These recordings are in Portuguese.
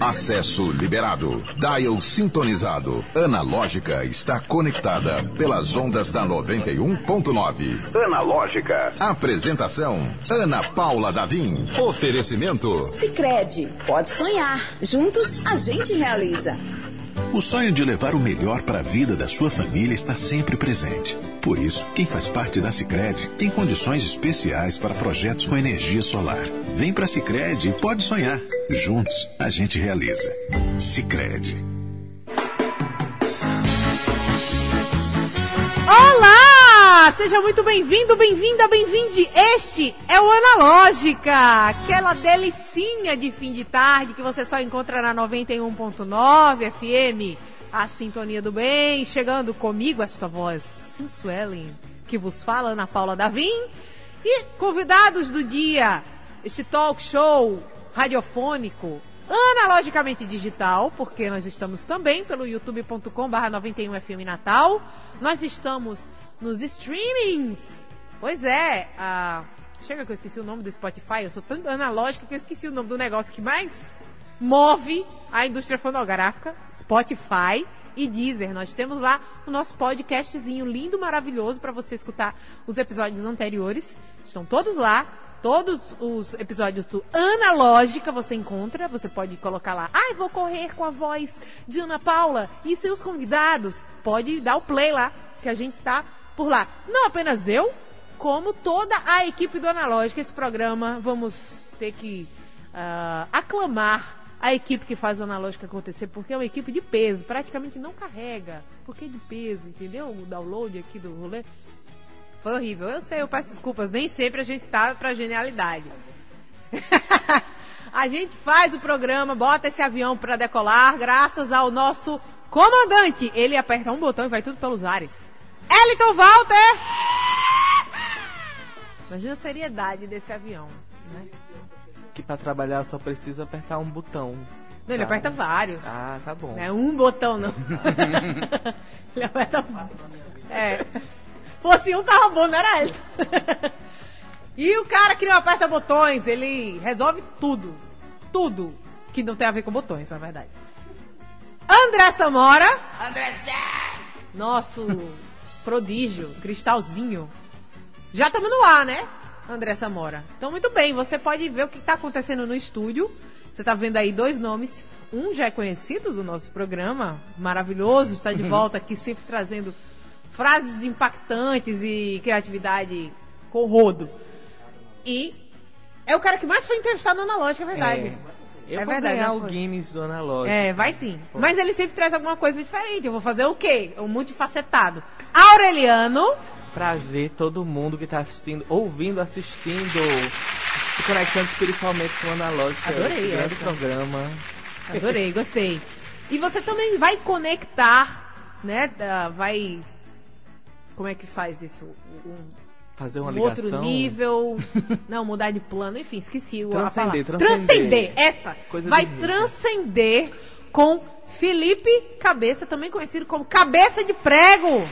Acesso liberado. Dial sintonizado. Analógica está conectada pelas ondas da 91.9. Analógica. Apresentação: Ana Paula Davim. Oferecimento: Sicredi. Pode sonhar. Juntos a gente realiza. O sonho de levar o melhor para a vida da sua família está sempre presente. Por isso, quem faz parte da Sicredi tem condições especiais para projetos com energia solar. Vem para a Sicredi e pode sonhar. Juntos, a gente realiza. Sicredi. Olá! Seja muito bem-vindo, bem-vinda, bem-vinde. Este é o Analógica, aquela delicinha de fim de tarde que você só encontra na 91.9 FM, a sintonia do bem, chegando comigo esta voz sensuelen que vos fala, Ana Paula Davim, e convidados do dia, este talk show radiofônico analogicamente digital, porque nós estamos também pelo youtube.com barra 91FM Natal. Nós estamos nos streamings. Pois é, a... chega que eu esqueci o nome do Spotify, eu sou tão analógica que eu esqueci o nome do negócio que mais move a indústria fonográfica, Spotify e Deezer. Nós temos lá o nosso podcastzinho lindo, maravilhoso para você escutar os episódios anteriores. Estão todos lá. Todos os episódios do Analógica você encontra. Você pode colocar lá. Ai, vou correr com a voz de Ana Paula e seus convidados. Pode dar o play lá, que a gente tá por lá. Não apenas eu, como toda a equipe do Analógica. Esse programa vamos ter que uh, aclamar a equipe que faz o Analógica acontecer, porque é uma equipe de peso, praticamente não carrega. Porque de peso, entendeu? O download aqui do rolê. Foi horrível. Eu sei, eu peço desculpas. Nem sempre a gente tá pra genialidade. a gente faz o programa, bota esse avião para decolar, graças ao nosso comandante. Ele aperta um botão e vai tudo pelos ares. Eliton Walter! Imagina a seriedade desse avião, né? Que pra trabalhar só precisa apertar um botão. Não, ele Tá. aperta vários. Ah, tá bom. Não é um botão, não. ele aperta. É. Fosse um, tava bom, não era ele. e o cara que não aperta botões, ele resolve tudo. Tudo que não tem a ver com botões, na verdade. André Samora. André Nosso prodígio, cristalzinho. Já estamos no ar, né? André Samora. Então, muito bem, você pode ver o que está acontecendo no estúdio. Você está vendo aí dois nomes. Um já é conhecido do nosso programa, maravilhoso, está de volta aqui, sempre trazendo frases impactantes e criatividade com rodo. E é o cara que mais foi entrevistado na Analógica, é verdade. É, eu É vou verdade, ganhar não o. Guinness do analógico. É, vai sim. Mas ele sempre traz alguma coisa diferente. Eu vou fazer o quê? Um multifacetado. Aureliano. Prazer todo mundo que tá assistindo, ouvindo, assistindo, se conectando espiritualmente com o analógico. Adorei Esse grande essa. programa. Adorei, gostei. E você também vai conectar, né? Vai. Como é que faz isso? Um, Fazer uma um ligação. outro nível. Não, mudar de plano, enfim, esqueci o Transcender, palavra. transcender. essa. Coisa vai transcender com Felipe Cabeça, também conhecido como Cabeça de Prego.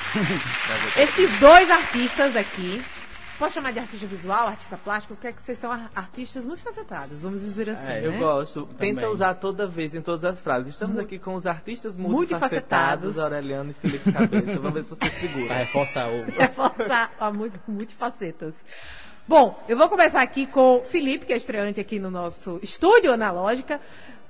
Esses dois artistas aqui. Posso chamar de artista visual, artista plástico? Porque é que vocês são ar- artistas multifacetados, vamos dizer assim. É, eu né? gosto. Tenta usar toda vez em todas as frases. Estamos aqui com os artistas Multifacetados. multifacetados, Aureliano e Felipe Cabeça. Vamos ver se você segura. Vai reforçar o. reforçar a muito, multifacetas. Bom, eu vou começar aqui com o Felipe, que é estreante aqui no nosso estúdio analógica,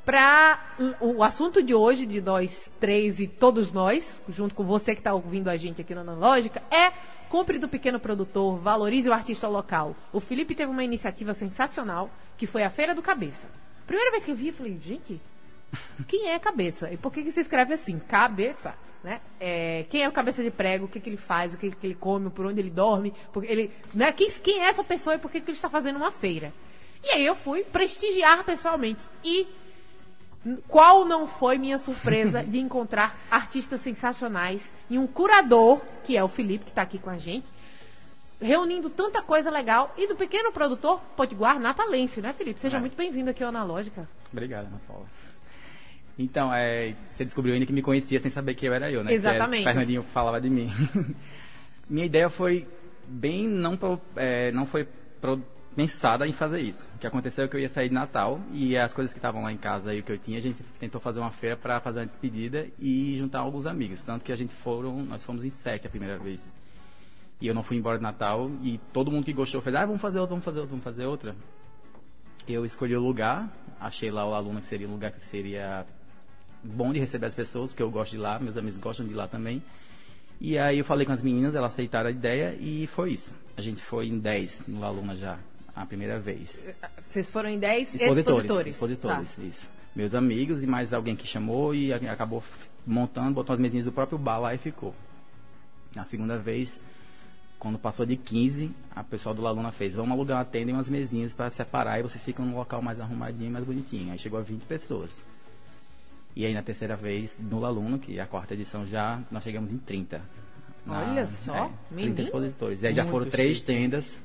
para o assunto de hoje, de nós três e todos nós, junto com você que está ouvindo a gente aqui no Analógica, é compre do pequeno produtor, valorize o artista local. O Felipe teve uma iniciativa sensacional, que foi a Feira do Cabeça. Primeira vez que eu vi, eu falei, gente, quem é cabeça? E por que, que se escreve assim? Cabeça. Né? É, quem é o cabeça de prego? O que, que ele faz? O que, que ele come? Por onde ele dorme? Porque ele, né? quem, quem é essa pessoa e por que, que ele está fazendo uma feira? E aí eu fui prestigiar pessoalmente. E qual não foi minha surpresa de encontrar artistas sensacionais e um curador, que é o Felipe, que está aqui com a gente, reunindo tanta coisa legal. E do pequeno produtor Potiguar Natalêncio, né, Felipe? Seja É. muito bem-vindo aqui ao Analógica. Obrigado, Ana Paula. Então, é, você descobriu ainda que me conhecia sem saber que eu era eu, né? Que é- Exatamente. Fernandinho falava de mim. Minha ideia foi bem não pro- é, não foi pro- pensada em fazer isso. O que aconteceu é que eu ia sair de Natal e as coisas que estavam lá em casa e o que eu tinha, a gente tentou fazer uma feira para fazer uma despedida e juntar alguns amigos. Tanto que a gente foram, nós fomos em sete a primeira vez. E eu não fui embora de Natal e todo mundo que gostou fez, ah, vamos fazer outra, vamos fazer outra, vamos fazer outra. Eu escolhi o lugar, achei lá o aluno que seria um lugar que seria bom de receber as pessoas, porque eu gosto de lá, meus amigos gostam de lá também. E aí eu falei com as meninas, elas aceitaram a ideia e foi isso. A gente foi em 10 no Aluna já a primeira vez. Vocês foram em 10 expositores. expositores. Expositores, Tá. isso. Meus amigos e mais alguém que chamou e acabou montando, botou as mesinhas do próprio bar lá e ficou. Na segunda vez, quando passou de 15, a pessoal do Laluna fez, vamos alugar uma tenda e umas mesinhas para separar e vocês ficam num local mais arrumadinho e mais bonitinho. Aí chegou a 20 pessoas. E aí na terceira vez, no Laluno, que é a quarta edição já, nós chegamos em 30. Olha só, é, 30 menino. expositores. E aí já foram três chique. tendas,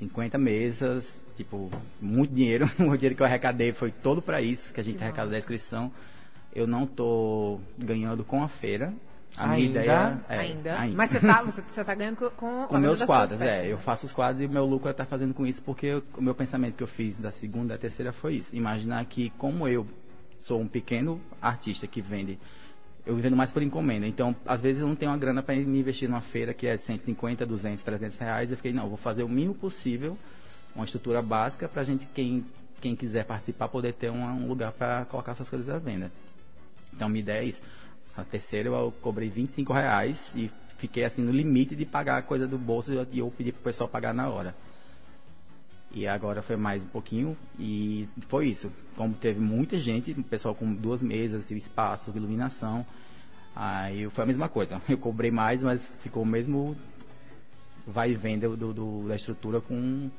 50 mesas, tipo, muito dinheiro. o dinheiro que eu arrecadei foi todo para isso, que a gente arrecada da inscrição. Eu não tô ganhando com a feira. A minha Ainda? ideia é ainda. Mas você tá, você, você tá ganhando com, com, com meus quadros, é. Eu faço os quadros e o meu lucro está fazendo com isso, porque eu- o meu pensamento que eu fiz da segunda à terceira foi isso. Imaginar que, como eu sou um pequeno artista que vende, eu vendo mais por encomenda. Então, às vezes eu não tenho uma grana para me investir numa feira que é de 150, 200, 300 reais. Eu fiquei, não, eu vou fazer o mínimo possível, uma estrutura básica para gente, quem, quem quiser participar, poder ter uma- um lugar para colocar essas coisas à venda. Então, minha ideia é isso. A terceira eu cobrei 25 reais e fiquei assim no limite de pagar a coisa do bolso e eu pedi pro pessoal pagar na hora. E agora foi mais um pouquinho e foi isso. Como teve muita gente, o pessoal com duas mesas, o espaço, iluminação, aí foi a mesma coisa. Eu cobrei mais, mas ficou o mesmo vai e vem do, do- do- da estrutura com,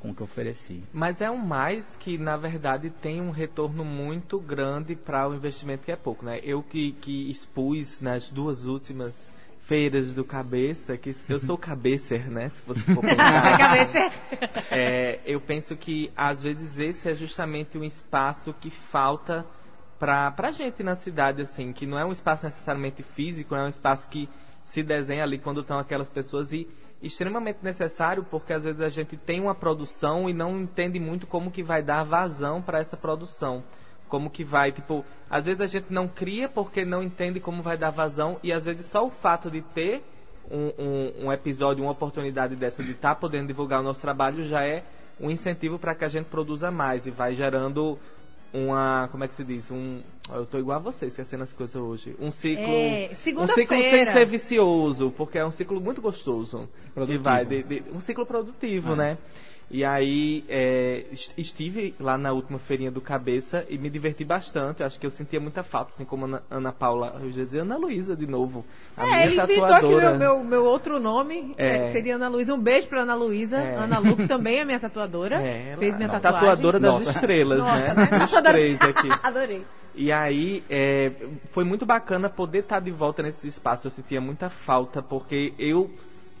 com o que eu ofereci. Mas é um mais que, na verdade, tem um retorno muito grande para o investimento que é pouco, né? Eu que, que expus nas duas últimas feiras do cabeça, que eu sou cabecer, né? Se você for pensar. é- É, eu penso que às vezes esse é justamente um espaço que falta pra, pra gente na cidade, assim, que não é um espaço necessariamente físico, é um espaço que se desenha ali quando estão aquelas pessoas e extremamente necessário porque às vezes a gente tem uma produção e não entende muito como que vai dar vazão para essa produção. Como que vai, tipo, às vezes a gente não cria porque não entende como vai dar vazão e às vezes só o fato de ter um, um, um episódio, uma oportunidade dessa de estar podendo divulgar o nosso trabalho já é um incentivo para que a gente produza mais e vai gerando uma, como é que se diz? Um, eu tô igual a você, esquecendo as coisas hoje. Um ciclo, É, um ciclo sem ser vicioso, porque é um ciclo muito gostoso. Produtivo. E vai de- de- um ciclo produtivo, É. né? E aí, é, est- estive lá na última feirinha do Cabeça e me diverti bastante. Acho que eu sentia muita falta, assim como Ana, Ana Paula, eu ia dizer Ana Luísa de novo. A É, minha ele inventou aqui tatuadora. meu, meu, meu outro nome, É. é, seria Ana Luísa. Um beijo pra Ana Luísa. É. Ana Lu, que também é minha tatuadora. É, ela- fez minha não, tatuagem. tatuadora das Nossa. estrelas, Nossa, né? né? Tatuadora- três aqui. Adorei. E aí, é, foi muito bacana poder estar de volta nesse espaço. Eu sentia muita falta, porque eu,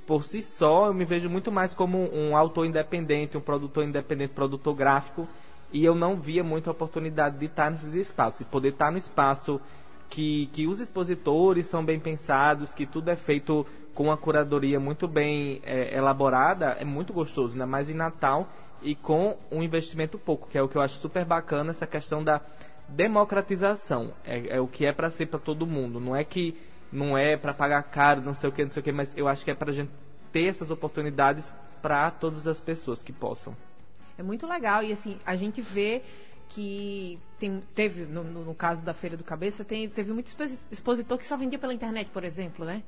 por si só, eu me vejo muito mais como um autor independente, um produtor independente, produtor gráfico. E eu não via muita oportunidade de estar nesses espaços. E poder estar no espaço que, que os expositores são bem pensados, que tudo é feito com uma curadoria muito bem é, elaborada, é muito gostoso, ainda mais em Natal e com um investimento pouco, que é o que eu acho super bacana, essa questão da democratização. É, é o que é para ser para todo mundo. Não é que não é para pagar caro, não sei o que, não sei o que, mas eu acho que é para a gente ter essas oportunidades para todas as pessoas que possam. É muito legal. E assim, a gente vê que tem, teve, no, no- no caso da Feira do Cabeça, tem, teve muito exposi- expositor que só vendia pela internet, por exemplo, né?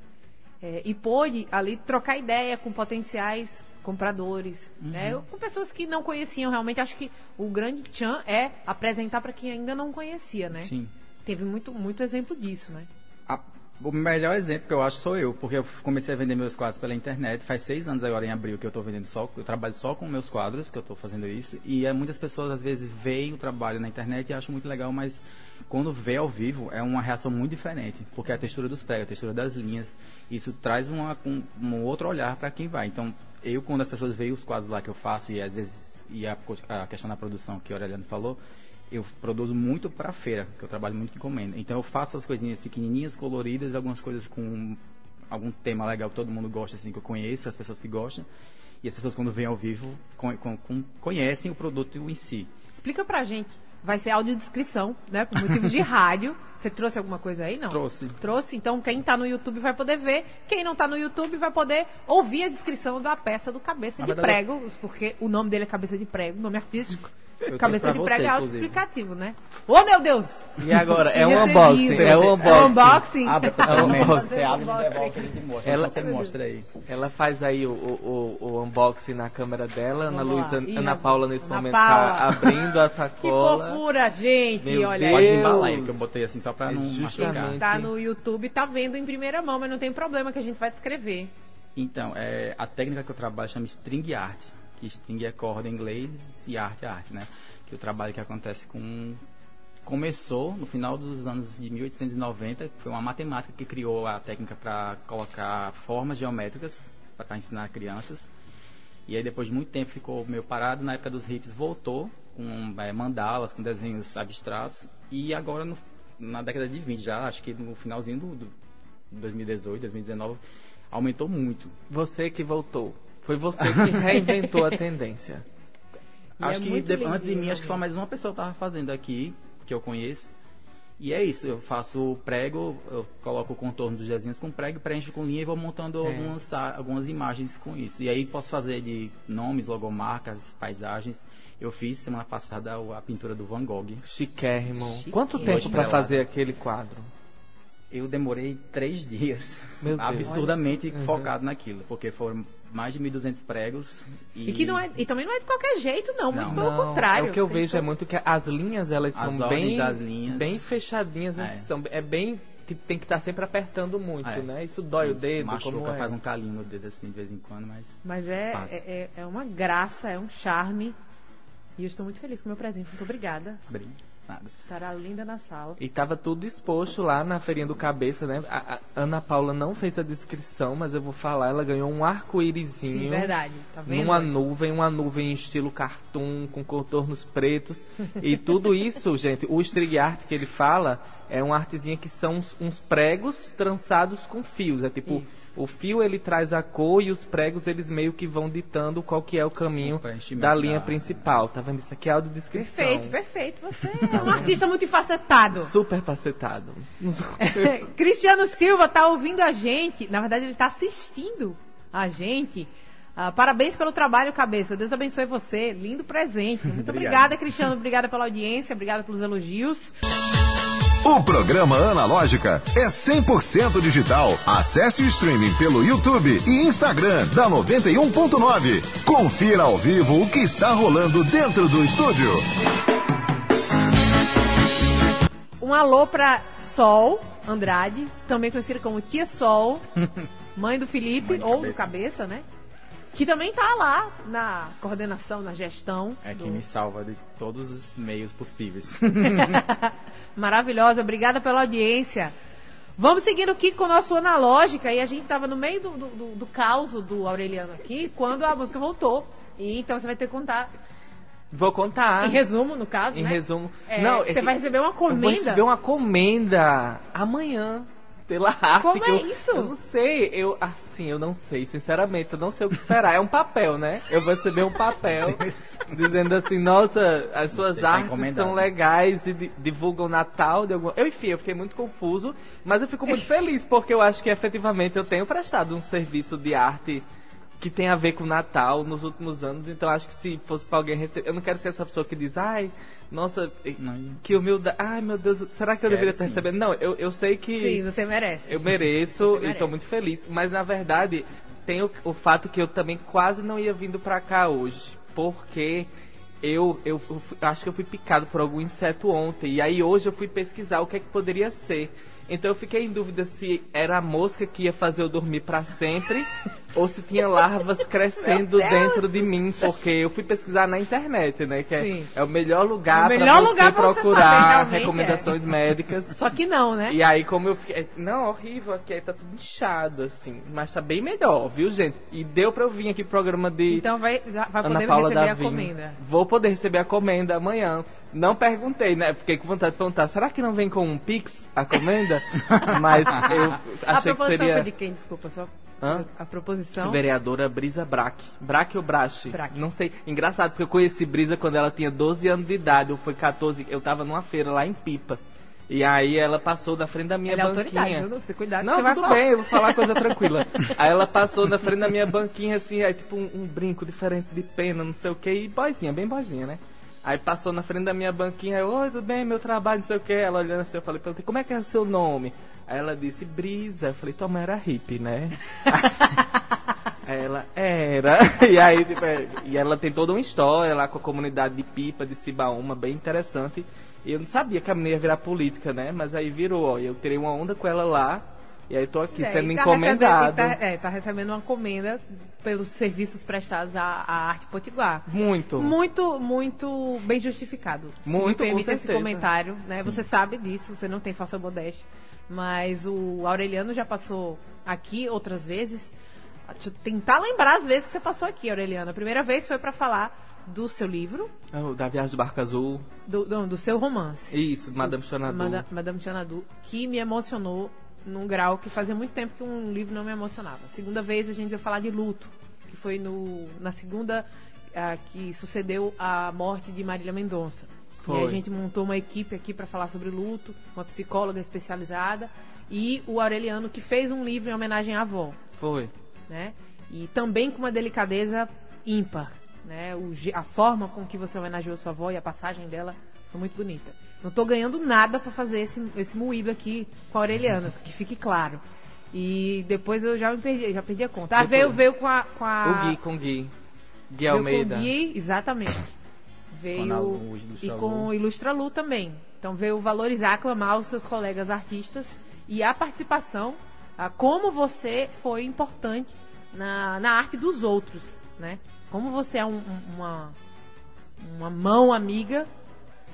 É, e pôde ali trocar ideia com potenciais compradores, né? Com pessoas que não conheciam realmente. Acho que o grande tchan é apresentar para quem ainda não conhecia, né? Sim. Teve muito, muito exemplo disso, né? A- o melhor exemplo que eu acho sou eu, porque eu comecei a vender meus quadros pela internet. Faz seis anos agora em abril que eu estou vendendo só, eu trabalho só com meus quadros, que eu estou fazendo isso. E é, muitas pessoas às vezes veem o trabalho na internet e acham muito legal, mas quando vê ao vivo é uma reação muito diferente, porque a textura dos pregos, a textura das linhas, isso traz uma, um, um outro olhar para quem vai. Então, eu quando as pessoas veem os quadros lá que eu faço e às vezes e a, a questão da produção que o Aureliano falou, eu produzo muito para feira, que eu trabalho muito com encomenda. Então eu faço as coisinhas pequenininhas, coloridas, algumas coisas com algum tema legal que todo mundo gosta, assim, que eu conheço, as pessoas que gostam. E as pessoas, quando vêm ao vivo, con con conhecem o produto em si. Explica pra gente. Vai ser audiodescrição, né? Por motivos de rádio. Você trouxe alguma coisa aí, não? Trouxe. Trouxe. Então, quem tá no YouTube vai poder ver. Quem não tá no YouTube vai poder ouvir a descrição da peça do Cabeça Na de verdade, Prego. Porque o nome dele é Cabeça de Prego, nome artístico. Eu Cabeça de Prego você, é autoexplicativo, né? Ô, meu Deus! E agora? É um unboxing. É um É um unboxing. unboxing. Abre pra É um unboxing. Você abre e Unboxing. devolve que a gente mostra. Ela-. Você mostra aí. Ela faz aí o, o, o, o unboxing na câmera dela. Ana. Luísa, Ana Ana- Paula nesse Ana momento Paula. tá abrindo a Que sacola. fofura, gente! Meu Olha Pode aí. Deus. embalar aí, que eu botei assim só pra É não justamente. machucar. Tá no YouTube, tá vendo em primeira mão, mas não tem problema que a gente vai descrever. Então, é, a técnica que eu trabalho chama string art, que string é corda em inglês e arte é arte, né? Que o trabalho que acontece com começou no final dos anos de 1890, foi uma matemática que criou a técnica para colocar formas geométricas para ensinar crianças. E aí depois de muito tempo ficou meio parado, na época dos hippies voltou com é, mandalas, com desenhos abstratos e agora no- na década de 20 já, acho que no finalzinho do, do 2018, 2019 aumentou muito. Você que voltou. Foi você que reinventou a tendência. E acho é que de- antes de mim, acho que só mais uma pessoa tava fazendo aqui, que eu conheço. E é isso, eu faço prego, eu coloco o contorno dos desenhos com prego, preencho com linha e vou montando É. algumas, algumas imagens com isso. E aí posso fazer de nomes, logomarcas, paisagens. Eu fiz semana passada o- a pintura do Van Gogh. Chiquérrimo. Chique. Quanto tempo tá fazer aquele quadro? Eu demorei três dias, Meu Deus. absurdamente Uhum. focado naquilo, porque foram mais de 1.200 pregos. E, E, que não é, e também não é de qualquer jeito, não. Muito Não. pelo Não, contrário. O que eu vejo é todo- muito que as linhas, elas As são bem, das linhas. bem fechadinhas. né? É. São, é bem que tem que estar sempre apertando muito, É. né? Isso dói o dedo, Machuca, como é. faz um calinho no dedo assim de vez em quando, mas Mas é, é, é- é uma graça, é um charme. E eu estou muito feliz com o meu presente. Muito obrigada. brin- nada. Estará linda na sala. E tava tudo exposto lá na feirinha do cabeça, né? A, a Ana Paula não fez a descrição, mas eu vou falar, ela ganhou um arco-írisinho. Sim, verdade. Tá vendo? Numa nuvem, uma nuvem em estilo cartoon, com contornos pretos. E tudo isso, gente, o string art que ele fala é uma artezinha que são uns, uns pregos trançados com fios. É tipo, Isso. o fio ele traz a cor e os pregos eles meio que vão ditando qual que é o caminho O da linha principal. Tá vendo? Isso aqui é audiodescrição. Perfeito, perfeito. Você é um artista multifacetado. Super pacetado. Cristiano Silva tá ouvindo a gente. Na verdade, ele tá assistindo a gente. Ah, parabéns pelo trabalho, cabeça. Deus abençoe você. Lindo presente. Muito Obrigado. obrigada, Cristiano. Obrigada pela audiência. Obrigada pelos elogios. O programa Analógica é 100% digital. Acesse o streaming pelo YouTube e Instagram da 91.9. Confira ao vivo o que está rolando dentro do estúdio. Um alô pra Sol Andrade, também conhecida como Tia Sol, mãe do Felipe, Mãe do ou do Cabeça. Cabeça, né? Que também tá lá na coordenação, na gestão. É do- quem me salva de todos os meios possíveis. Maravilhosa, obrigada pela audiência. Vamos seguindo aqui com o nosso Analógica, e a gente estava no meio do, do, do, do caos do Aureliano aqui, quando a música voltou. E então você vai ter que contar, Vou contar. em resumo, no caso, Em né? resumo. É, não, é você que vai receber uma Eu vou comenda. receber uma comenda amanhã. Pela arte. Como que é eu, isso? Eu não sei. Eu, assim, eu não sei. Sinceramente, eu não sei o que esperar. É um papel, né? Eu vou receber um papel dizendo assim, nossa, as suas tá artes são legais e di- divulgam o Natal de alguma. Eu, enfim, eu fiquei muito confuso, mas eu fico muito feliz porque eu acho que efetivamente eu tenho prestado um serviço de arte que tem a ver com o Natal nos últimos anos, então acho que se fosse pra alguém receber. Eu não quero ser essa pessoa que diz, ai, nossa, Não. que humildade. Ai, meu Deus, será que eu Quero deveria estar sim. recebendo? Não, eu, eu sei que Sim, você merece. eu mereço Você e tô muito feliz. Mas na verdade, tem o, o fato que eu também quase não ia vindo pra cá hoje. Porque eu, eu, eu acho que eu fui picado por algum inseto ontem. E aí hoje eu fui pesquisar o que é que poderia ser. Então eu fiquei em dúvida se era a mosca que ia fazer eu dormir pra sempre ou se tinha larvas crescendo dentro de mim, porque eu fui pesquisar na internet, né? Que é, Sim. é o melhor lugar É melhor você pra você saber, procurar realmente, é. recomendações médicas. Só que não, né? E aí, como eu fiquei. Não, horrível aqui, aí tá tudo inchado, assim. Mas tá bem melhor, viu, gente? E deu pra eu vir aqui pro programa de Então vai, já vai Ana poder Paula receber Davim. a comenda. Vou poder receber a comenda amanhã. Não perguntei, né? Fiquei com vontade de perguntar, será que não vem com um Pix a comenda? Mas eu a achei que proposição seria. foi de quem? Desculpa, só. Hã? A proposição. Vereadora Brisa Braque. Braque ou Brache? Braque. Não sei. Engraçado, porque eu conheci Brisa quando ela tinha 12 anos de idade. Eu fui 14. Eu tava numa feira lá em Pipa. E aí ela passou da frente da minha Ela é autoridade, banquinha. viu? Você cuidado Não, você tudo bem, eu vou falar coisa tranquila. Aí ela passou na frente da minha banquinha, assim, aí tipo um, um brinco diferente de pena, não sei o que, e boizinha, bem boizinha, né? Aí passou na frente da minha banquinha, oi, tudo bem, meu trabalho, não sei o que. Ela olhando assim, eu falei, perguntei, como é que é o seu nome? Aí ela disse, Brisa. Eu falei, tua mãe era hippie, né? Aí ela era. E aí, tipo, é, e ela tem toda uma história lá com a comunidade de Pipa, de Cibaúma, bem interessante. E eu não sabia que a menina ia virar política, né? Mas aí virou, ó. Eu tirei uma onda com ela lá. E aí tô aqui É, sendo tá encomendado. recebendo- Tá, é, tá recebendo uma comenda pelos serviços prestados à, à arte potiguar. Muito. Muito, muito bem justificado. Se me Muito, permite esse comentário, né? Você sabe disso, você não tem falsa modéstia. Mas o Aureliano já passou aqui outras vezes. Deixa eu tentar lembrar as vezes que você passou aqui, Aureliano. A primeira vez foi para falar do seu livro, Oh, da Viagem do Barco Azul. do, não, do seu romance. Isso, Madame Xanadu. Mada- Madame Xanadu, que me emocionou num grau que fazia muito tempo que um livro não me emocionava. Segunda vez a gente vai falar de luto, que foi no, na segunda ah, que sucedeu a morte de Marília Mendonça. E Foi. a gente montou uma equipe aqui para falar sobre luto, uma psicóloga especializada e o Aureliano que fez um livro em homenagem à avó Foi. né? E também com uma delicadeza ímpar, né? O a forma com que você homenageou sua avó e a passagem dela foi muito bonita. Não tô ganhando nada para fazer esse, esse moído aqui com a Aureliana, que fique claro. E depois eu já me perdi, já perdi a conta. Ah, Depois- veio, veio com a, com a O Gui com o Gui. Gui veio Almeida. com o Gui, exatamente. Veio Com a Lu, o Ilustra e com o Ilustra Lu também. Então veio valorizar, aclamar os seus colegas artistas e a participação, a como você foi importante na, na arte dos outros, né? Como você é um- um- uma, uma mão amiga,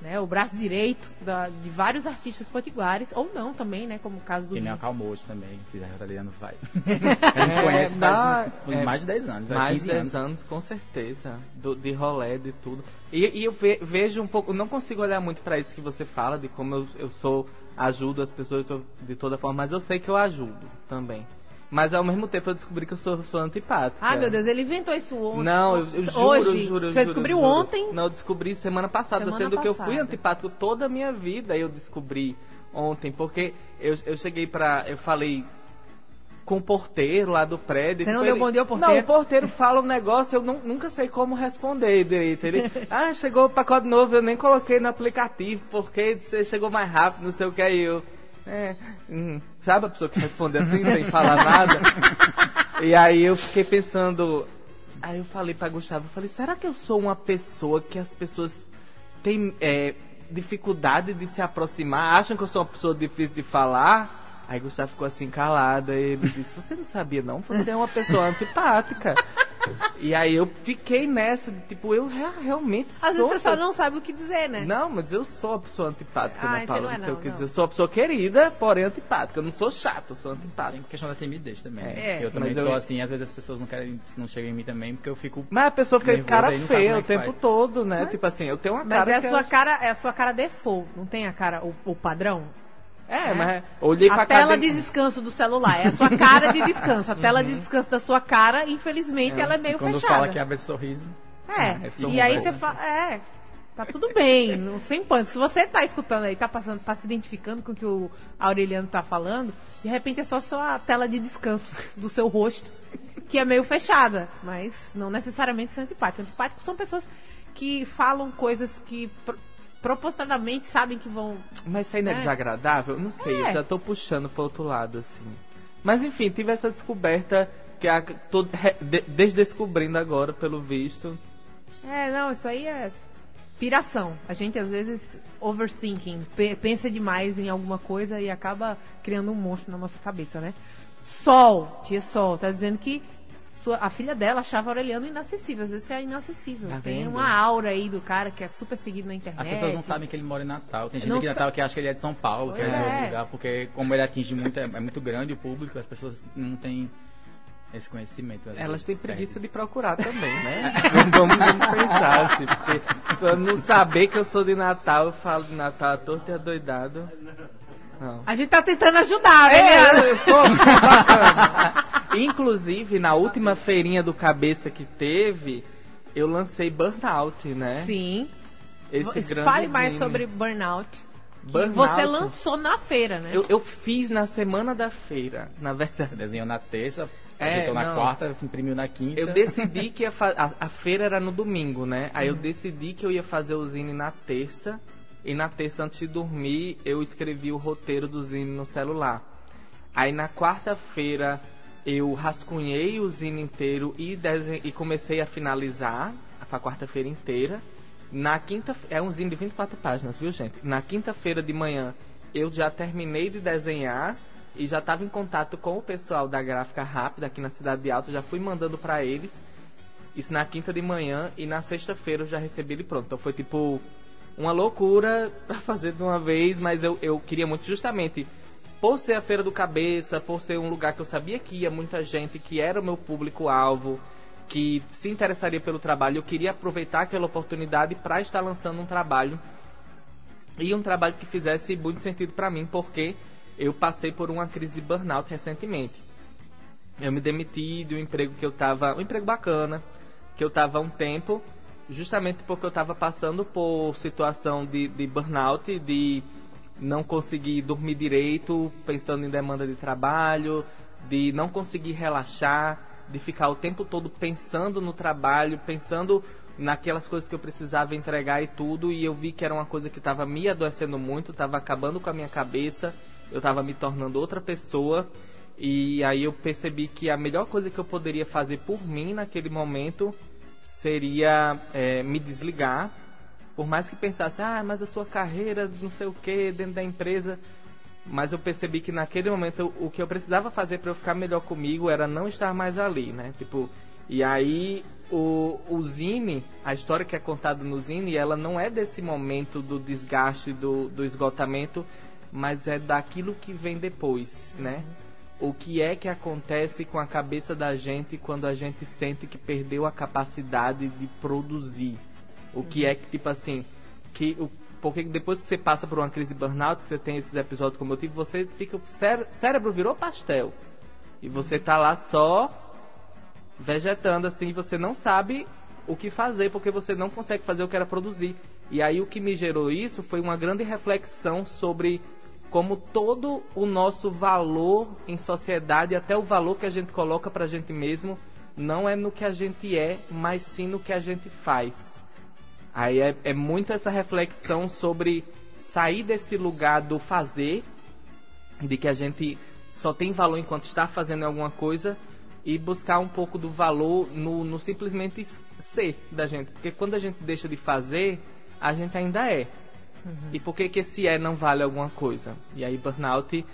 né? O braço direito da- de vários artistas potiguares, ou não também, né? Como o caso do Que nem a Calmote também, fiz a Italiano vai. É, Eles conhecem dá- faz é, mais de 10 anos, Mais 15 de 10 anos. anos, com certeza. Do, de rolé, de tudo. E, e eu ve- vejo um pouco, não consigo olhar muito pra isso que você fala, de como eu, eu sou, ajudo as pessoas de toda forma, mas eu sei que eu ajudo também. Mas ao mesmo tempo eu descobri que eu sou, sou antipática. Ah, meu Deus, ele inventou isso ontem. Não, eu, eu juro, Hoje. eu juro. eu Você juro, descobriu juro. ontem? Não, eu descobri semana passada, Semana sendo que eu fui passada. antipático toda a minha vida, eu descobri ontem, porque eu, eu cheguei pra. Eu falei com o porteiro lá do prédio. Você não tipo, deu ele- bom dia ao porteiro? Não, o porteiro fala um negócio, eu nu- nunca sei como responder direito. Ele, ah, chegou o pacote novo, eu nem coloquei no aplicativo, porque você chegou mais rápido, não sei o que aí eu. É, hum, sabe a pessoa que responde assim, sem falar nada? E aí eu fiquei pensando. Aí eu falei pra Gustavo, eu falei, será que eu sou uma pessoa que as pessoas têm é, dificuldade de se aproximar, acham que eu sou uma pessoa difícil de falar? Aí Gustavo ficou assim calado, aí ele disse, você não sabia não? Você é uma pessoa antipática. E aí eu fiquei nessa, de, tipo, eu rea- realmente Às sou. vezes você só não sabe o que dizer, né? Não, mas eu sou uma pessoa antipática Ah, palavra não é que eu não, quis não. dizer. Eu sou uma pessoa querida, porém antipática. Eu não sou chato, eu sou Tem antipático. questão da timidez também. É. Eu também Mas eu- sou assim, às vezes as pessoas não querem, não chegam em mim também, porque eu fico. Mas a pessoa fica de cara feia é o tempo faz. todo, né? tipo assim, eu tenho uma Mas cara é a sua eu- cara, é a sua cara default, não tem a cara, o, o padrão? É, né? mas olhei pra A tela cara de descanso do celular, é a sua cara de descanso. A tela de descanso da sua cara, infelizmente, ela é meio quando fechada. fala que abre sorriso. É, é e aí você fala, é, tá tudo bem, não, sem pânico. Se você tá escutando aí, tá passando, tá se identificando com o que o Aureliano tá falando, de repente é só sua tela de descanso do seu rosto, que é meio fechada, mas não necessariamente são antipáticos. Antipáticos são pessoas que falam coisas que pro- propositadamente sabem que vão Mas isso aí não é É. desagradável? Não sei, eu É. já tô puxando pro outro lado, assim. Mas enfim, tive essa descoberta que a, tô de- desdescobrindo agora, pelo visto. É, não, isso aí é piração. A gente às vezes overthinking, pe- pensa demais em alguma coisa e acaba criando um monstro na nossa cabeça, né? Sol, tia Sol, tá dizendo que sua, a filha dela achava Aureliano inacessível. Às vezes você é inacessível. Tá Tem uma aura aí do cara que é super seguido na internet. As pessoas não sabem que ele mora em Natal. Tem gente Não aqui em Natal que acha que ele é de São Paulo, que é Pois de outro é. lugar, porque como ele atinge muito, é, é muito grande o público, as pessoas não têm esse conhecimento. Elas têm preguiça de procurar também, né? vamos, vamos pensar, assim, porque pra não saber que eu sou de Natal, eu falo de Natal à torta e adoidado. não. A gente tá tentando ajudar, né? É, eu- que bacana. Inclusive, na última feirinha do cabeça que teve, eu lancei Burnout, né? Sim. Esse grande Fale mais sobre Burnout. Burnout. Você lançou na feira, né? Eu, eu fiz na semana da feira, na verdade. Desenhou na terça, É, na não. quarta, imprimiu na quinta. Eu decidi que a, a feira era no domingo, né? Aí Uhum. eu decidi que eu ia fazer o zine na terça. E na terça, antes de dormir, eu escrevi o roteiro do zine no celular. Aí na quarta-feira, eu rascunhei o zine inteiro e, desen- e comecei a finalizar a quarta-feira inteira. Na quinta é um zine de 24 páginas, viu, gente? Na quinta-feira de manhã, eu já terminei de desenhar e já estava em contato com o pessoal da Gráfica Rápida aqui na Cidade de Alto. Já fui mandando para eles. Isso na quinta de manhã e na sexta-feira eu já recebi ele pronto. Então foi tipo uma loucura pra fazer de uma vez, mas eu, eu queria muito justamente por ser a feira do cabeça, por ser um lugar que eu sabia que ia muita gente, que era o meu público-alvo, que se interessaria pelo trabalho, eu queria aproveitar aquela oportunidade para estar lançando um trabalho e um trabalho que fizesse muito sentido para mim, porque eu passei por uma crise de burnout recentemente. Eu me demiti de um emprego que eu tava, um emprego bacana, que eu tava há um tempo, justamente porque eu tava passando por situação de, de burnout, de não conseguir dormir direito, pensando em demanda de trabalho, de não conseguir relaxar, de ficar o tempo todo pensando no trabalho, pensando naquelas coisas que eu precisava entregar e tudo, e eu vi que era uma coisa que estava me adoecendo muito, estava acabando com a minha cabeça, eu estava me tornando outra pessoa, e aí eu percebi que a melhor coisa que eu poderia fazer por mim naquele momento seria é, me desligar, por mais que pensasse, ah, mas a sua carreira, não sei o que, dentro da empresa. Mas eu percebi que naquele momento o que eu precisava fazer para eu ficar melhor comigo era não estar mais ali, né? Tipo, e aí o, o Zine, a história que é contada no Zine, ela não é desse momento do desgaste, do, do esgotamento, mas é daquilo que vem depois, né? O que é que acontece com a cabeça da gente quando a gente sente que perdeu a capacidade de produzir? O que é que, tipo assim, que o, porque depois que você passa por uma crise burnout, que você tem esses episódios como eu tive, você fica. O cére- cérebro virou pastel. E você tá lá só vegetando assim, e você não sabe o que fazer, porque você não consegue fazer o que era produzir. E aí o que me gerou isso foi uma grande reflexão sobre como todo o nosso valor em sociedade, até o valor que a gente coloca pra gente mesmo, não é no que a gente é, mas sim no que a gente faz. Aí é, é muito essa reflexão sobre sair desse lugar do fazer, de que a gente só tem valor enquanto está fazendo alguma coisa, e buscar um pouco do valor no, no simplesmente ser da gente. Porque quando a gente deixa de fazer, a gente ainda é. E por que, que esse é não vale alguma coisa? E aí, burnout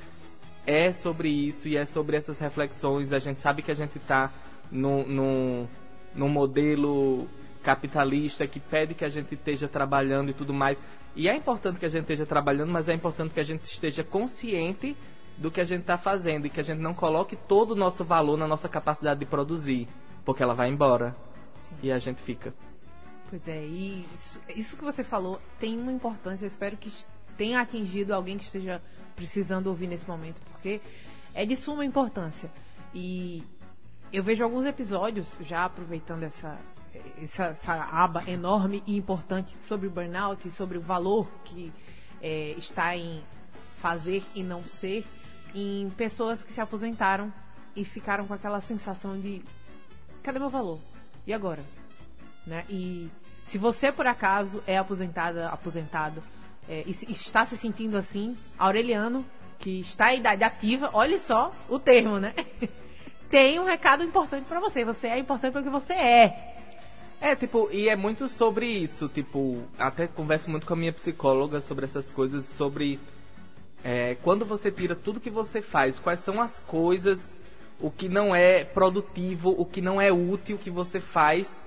é sobre isso e é sobre essas reflexões. A gente sabe que a gente está num, num, num modelo capitalista que pede que a gente esteja trabalhando e tudo mais. E é importante que a gente esteja trabalhando, mas é importante que a gente esteja consciente do que a gente está fazendo e que a gente não coloque todo o nosso valor na nossa capacidade de produzir, porque ela vai embora e a gente fica. Pois é, e isso, isso que você falou tem uma importância. Eu espero que tenha atingido alguém que esteja precisando ouvir nesse momento, porque é de suma importância. E eu vejo alguns episódios, já aproveitando essa, essa, essa aba enorme e importante sobre o burnout e sobre o valor que é, está em fazer e não ser, em pessoas que se aposentaram e ficaram com aquela sensação de cadê meu valor? E agora? Né? E se você por acaso é aposentada, aposentado é, e se- está se sentindo assim, Aureliano, que está em idade ativa, olhe só o termo, né? Tem um recado importante para você. Você é importante porque você é. É, tipo, e é muito sobre isso, tipo, até converso muito com a minha psicóloga sobre essas coisas, sobre é, quando você tira tudo que você faz, quais são as coisas, o que não é produtivo, o que não é útil que você faz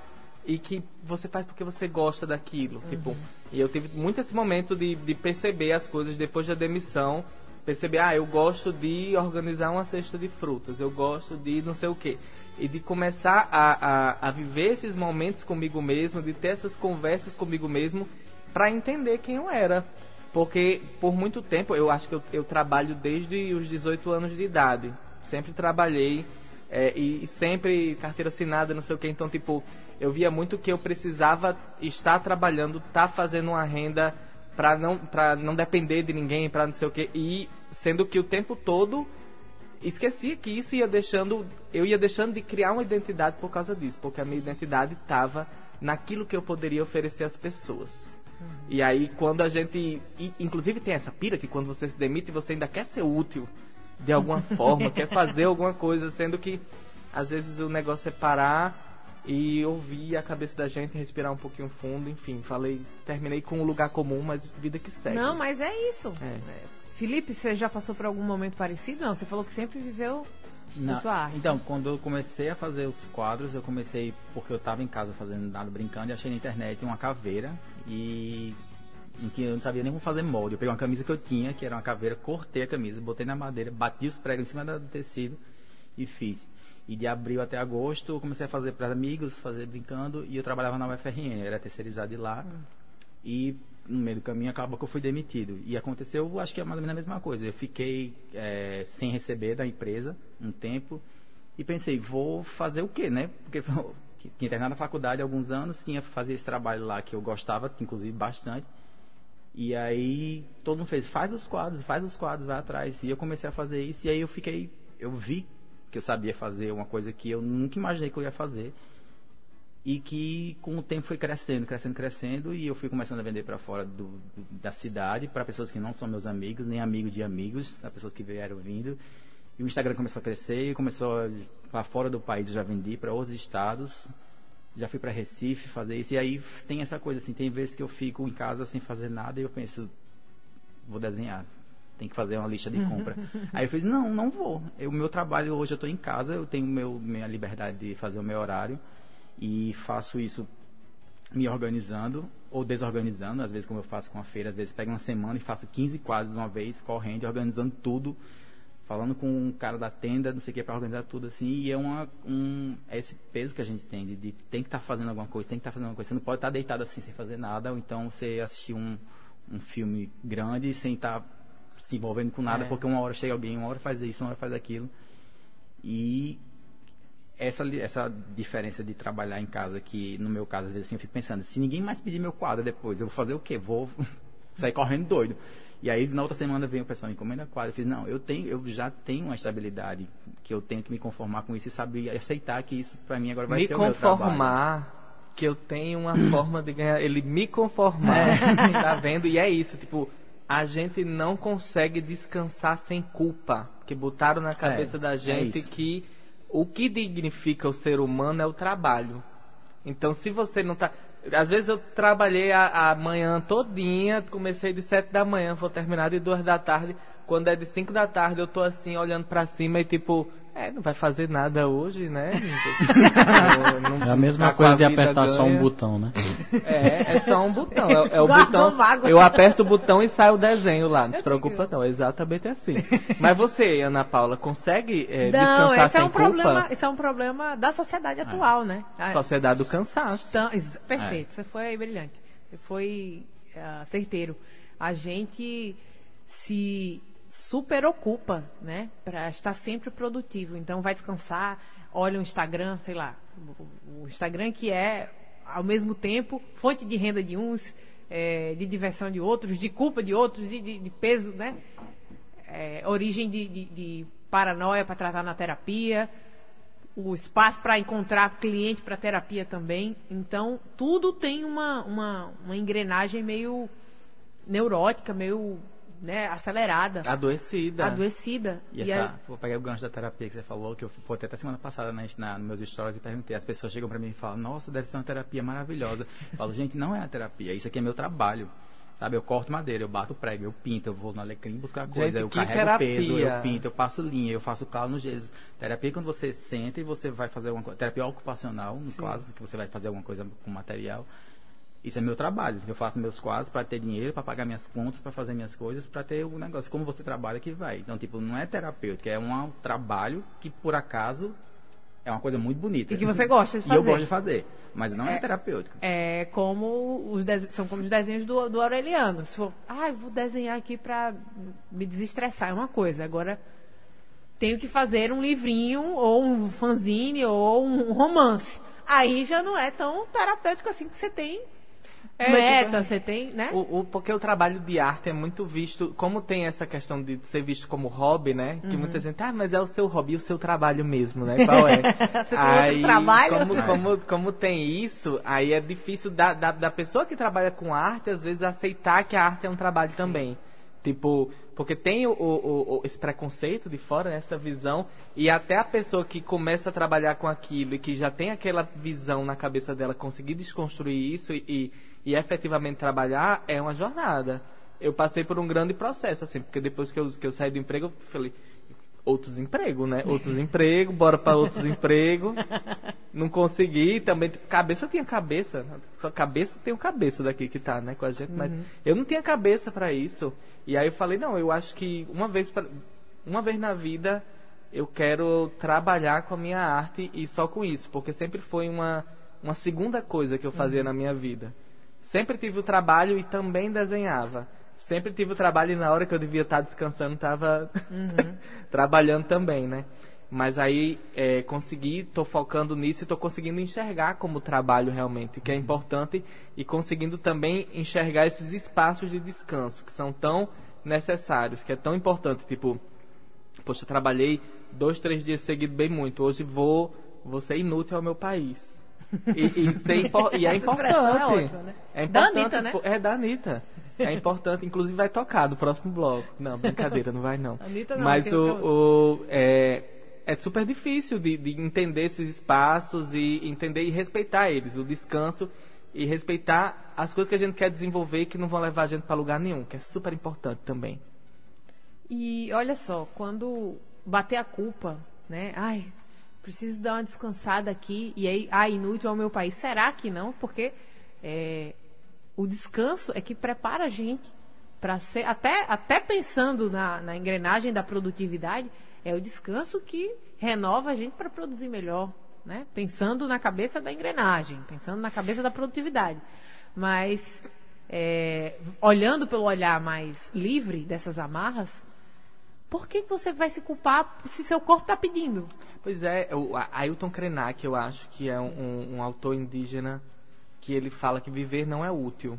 e que você faz porque você gosta daquilo, tipo, e eu tive muito esse momento de, de perceber as coisas depois da demissão, perceber, ah, eu gosto de organizar uma cesta de frutas, eu gosto de não sei o quê. E de começar a, a, a viver esses momentos comigo mesmo, de ter essas conversas comigo mesmo, para entender quem eu era. Porque por muito tempo, eu acho que eu, eu trabalho desde os 18 anos de idade. Sempre trabalhei é, e, e sempre carteira assinada, não sei o que. Então, tipo, eu via muito que eu precisava estar trabalhando, estar tá fazendo uma renda para não, não depender de ninguém, para não sei o que. E sendo que o tempo todo esquecia que isso ia deixando, eu ia deixando de criar uma identidade por causa disso, porque a minha identidade estava naquilo que eu poderia oferecer às pessoas. E aí, quando a gente. Inclusive, tem essa pira que quando você se demite, você ainda quer ser útil de alguma forma, quer fazer alguma coisa, sendo que às vezes o negócio é parar e ouvir a cabeça da gente, respirar um pouquinho fundo, enfim, falei, terminei com um lugar comum, mas vida que segue. Não, mas é isso. É. é. Felipe, você já passou por algum momento parecido? Não, você falou que sempre viveu na sua arte. Então, quando eu comecei a fazer os quadros, eu comecei porque eu estava em casa fazendo nada, brincando, e achei na internet uma caveira e em que eu não sabia nem como fazer molde. Eu peguei uma camisa que eu tinha, que era uma caveira, cortei a camisa, botei na madeira, bati os pregos em cima do tecido e fiz. E de abril até agosto eu comecei a fazer para amigos, fazer brincando, e eu trabalhava na UFRN, era terceirizado de lá. Hum. E no meio do caminho acabou que eu fui demitido. E aconteceu, acho que é mais ou menos a mesma coisa. Eu fiquei é, sem receber da empresa um tempo e pensei, vou fazer o quê, né? Porque tinha terminado a faculdade há alguns anos, tinha fazer esse trabalho lá que eu gostava, inclusive bastante. E aí todo mundo fez, faz os quadros, faz os quadros, vai atrás. E eu comecei a fazer isso e aí eu fiquei, eu vi que eu sabia fazer uma coisa que eu nunca imaginei que eu ia fazer e que com o tempo foi crescendo, crescendo, crescendo e eu fui começando a vender para fora do, do, da cidade para pessoas que não são meus amigos nem amigos de amigos, as pessoas que vieram vindo e o Instagram começou a crescer começou para fora do país eu já vendi para outros estados, já fui para Recife fazer isso e aí tem essa coisa assim, tem vezes que eu fico em casa sem fazer nada e eu penso vou desenhar, tem que fazer uma lista de compra. Aí eu fiz, não, não vou. O meu trabalho hoje eu estou em casa, eu tenho meu, minha liberdade de fazer o meu horário e faço isso me organizando ou desorganizando, às vezes como eu faço com a feira, às vezes pego uma semana e faço 15 quadros de uma vez, correndo, organizando tudo, falando com um cara da tenda, não sei o que, para organizar tudo assim, e é uma, um, é esse peso que a gente tem, de, de tem que estar tá fazendo alguma coisa, tem que estar tá fazendo alguma coisa, você não pode estar tá deitado assim sem fazer nada, ou então você assistir um, um filme grande sem estar tá se envolvendo com nada, é. porque uma hora chega alguém, uma hora faz isso, uma hora faz aquilo, e essa, essa diferença de trabalhar em casa, que no meu caso, às vezes assim, eu fico pensando, se ninguém mais pedir meu quadro depois, eu vou fazer o quê? Vou sair correndo doido. E aí, na outra semana, vem o pessoal, encomenda quadro. Eu fiz, não, eu, tenho, eu já tenho uma estabilidade, que eu tenho que me conformar com isso e saber aceitar que isso, para mim, agora vai me ser o meu trabalho. Me conformar que eu tenho uma forma de ganhar, ele me conformar, é. tá vendo? E é isso, tipo, a gente não consegue descansar sem culpa, que botaram na cabeça é, da é gente é que o que dignifica o ser humano é o trabalho. Então, se você não tá. Às vezes eu trabalhei a, a manhã todinha, comecei de sete da manhã, vou terminar de duas da tarde. Quando é de cinco da tarde, eu tô assim, olhando para cima e tipo, é, não vai fazer nada hoje, né? não, não, é a mesma tá coisa de apertar ganha. só um botão, né? É, é só um botão. É, é o botão. Eu aperto o botão e sai o desenho lá. Não se preocupa não, é exatamente assim. Mas você, Ana Paula, consegue é, não, descansar esse é um culpa? Problema, esse é um problema da sociedade é. atual, né? Sociedade do cansaço. Então, perfeito, é. você foi brilhante. Você foi uh, certeiro. A gente se super ocupa, né? Para estar sempre produtivo. Então vai descansar, olha o Instagram, sei lá, o Instagram que é ao mesmo tempo fonte de renda de uns, é, de diversão de outros, de culpa de outros, de, de, de peso, né? É, origem de, de paranoia para tratar na terapia, o espaço para encontrar cliente para terapia também. Então tudo tem uma, uma, uma engrenagem meio neurótica, meio né, acelerada. Adoecida. Adoecida. E, e essa, aí... vou pegar o gancho da terapia que você falou, que eu fui até semana passada na, na, nos meus stories e perguntei. As pessoas chegam para mim e falam, nossa, deve ser uma terapia maravilhosa. Eu falo, gente, não é a terapia, isso aqui é meu trabalho. Sabe, eu corto madeira, eu bato prego, eu pinto, eu vou no alecrim buscar coisa, eu carrego terapia? peso, eu pinto, eu passo linha, eu faço calo no gesso. Terapia é quando você senta e você vai fazer alguma coisa. Terapia ocupacional, no Sim. caso, que você vai fazer alguma coisa com material. Isso é meu trabalho. Eu faço meus quadros para ter dinheiro, para pagar minhas contas, para fazer minhas coisas, para ter o negócio. Como você trabalha que vai. Então, tipo, não é terapêutico, é um trabalho que por acaso é uma coisa muito bonita. E que você gosta de E eu fazer. gosto de fazer, mas não é, terapêutico. É como os são como os desenhos do, do Aureliano. Se for, ah, eu vou desenhar aqui pra me desestressar, é uma coisa. Agora, tenho que fazer um livrinho, ou um fanzine, ou um romance. Aí já não é tão terapêutico assim que você tem É, meta, tipo, você tem, né? O, o- porque o trabalho de arte é muito visto, como tem essa questão de ser visto como hobby, né? Uhum. Que muita gente, ah, mas é o seu hobby, e o seu trabalho mesmo, né? Qual é? Você tem outro trabalho? Como, como, como tem isso, aí é difícil da, da, da pessoa que trabalha com arte, às vezes, aceitar que a arte é um trabalho também. Tipo, porque tem o, o- o- esse preconceito de fora, né, essa visão, e até a pessoa que começa a trabalhar com aquilo e que já tem aquela visão na cabeça dela, conseguir desconstruir isso e, e, e efetivamente trabalhar, é uma jornada. Eu passei por um grande processo, assim, porque depois que eu, que eu saí do emprego, eu falei, outros empregos, né? Outros empregos, bora para outros empregos. Não consegui, também cabeça tinha cabeça, né? só cabeça tem o cabeça daqui que tá, né, com a gente, mas eu não tinha cabeça para isso. E aí eu falei, não, eu acho que uma vez pra, uma vez na vida eu quero trabalhar com a minha arte e só com isso, porque sempre foi uma uma segunda coisa que eu fazia na minha vida. Sempre tive o trabalho e também desenhava. Sempre tive o trabalho e na hora que eu devia estar descansando estava trabalhando também, né? Mas aí é, consegui, tô focando nisso e tô conseguindo enxergar como trabalho realmente, que é importante e conseguindo também enxergar esses espaços de descanso que são tão necessários, que é tão importante, tipo, poxa, trabalhei dois, três dias seguidos bem muito, hoje vou, vou ser inútil ao meu país. E, e, ser impo- e é é importante. ótima, né? É Da importante. Anitta, né? É da Anitta. É importante, inclusive vai tocar no próximo bloco. Não, brincadeira, não vai não. Anitta não, Mas o, o- é, é super difícil de, de entender esses espaços e entender e respeitar eles, o descanso e respeitar as coisas que a gente quer desenvolver que não vão levar a gente para lugar nenhum, que é super importante também. E olha só, quando bater a culpa, né? Ai, preciso dar uma descansada aqui e aí, ah, inútil ao meu país. Será que não? Porque é, o descanso é que prepara a gente para ser, até, até pensando na, na engrenagem da produtividade, é o descanso que renova a gente para produzir melhor, né? Pensando na cabeça da engrenagem, pensando na cabeça da produtividade. Mas é, olhando pelo olhar mais livre dessas amarras, por que você vai se culpar se seu corpo está pedindo? Pois é, o a- Ailton Krenak, eu acho que é um, um- autor indígena que ele fala que viver não é útil.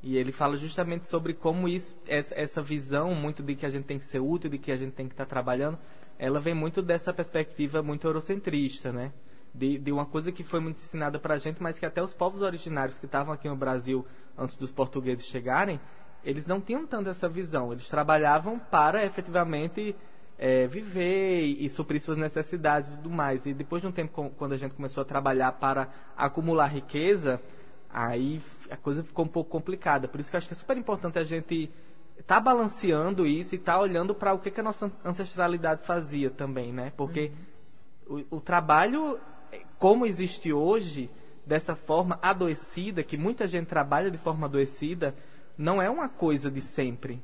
E ele fala justamente sobre como isso, essa, visão muito de que a gente tem que ser útil, de que a gente tem que estar trabalhando, ela vem muito dessa perspectiva muito eurocentrista, né? De, de uma coisa que foi muito ensinada pra gente, mas que até os povos originários que estavam aqui no Brasil antes dos portugueses chegarem, eles não tinham tanto essa visão. Eles trabalhavam para efetivamente é, viver e, e suprir suas necessidades e tudo mais. E depois de um tempo, quando a gente começou a trabalhar para acumular riqueza, aí a coisa ficou um pouco complicada. Por isso que eu acho que é super importante a gente estar balanceando isso e estar olhando para o que, que a nossa ancestralidade fazia também, né? Porque o, o trabalho, eh, como existe hoje, dessa forma adoecida, que muita gente trabalha de forma adoecida, não é uma coisa de sempre.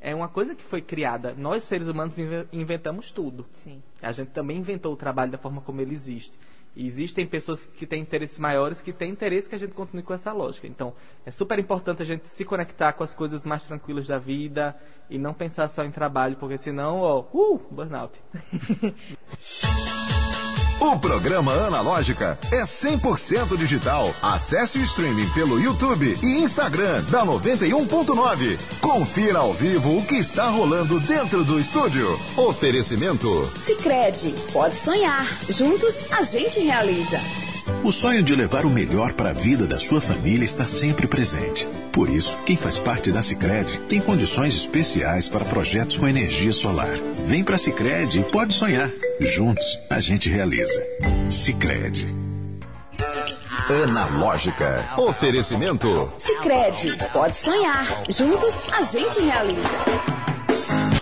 É uma coisa que foi criada. Nós, seres humanos, inve- inventamos tudo. Sim. A gente também inventou o trabalho da forma como ele existe. E existem pessoas que têm interesses maiores que têm interesse que a gente continue com essa lógica. Então, é super importante a gente se conectar com as coisas mais tranquilas da vida e não pensar só em trabalho, porque senão, ó, uh, burnout. O programa Analógica é 100% digital. Acesse o streaming pelo YouTube e Instagram da 91.9. Confira ao vivo o que está rolando dentro do estúdio. Oferecimento Sicredi, pode sonhar. Juntos a gente realiza. O sonho de levar o melhor para a vida da sua família está sempre presente. Por isso, quem faz parte da Sicredi tem condições especiais para projetos com energia solar. Vem para a Sicredi e pode sonhar. Juntos, a gente realiza. Sicredi. Analógica. Oferecimento Sicredi, pode sonhar. Juntos a gente realiza.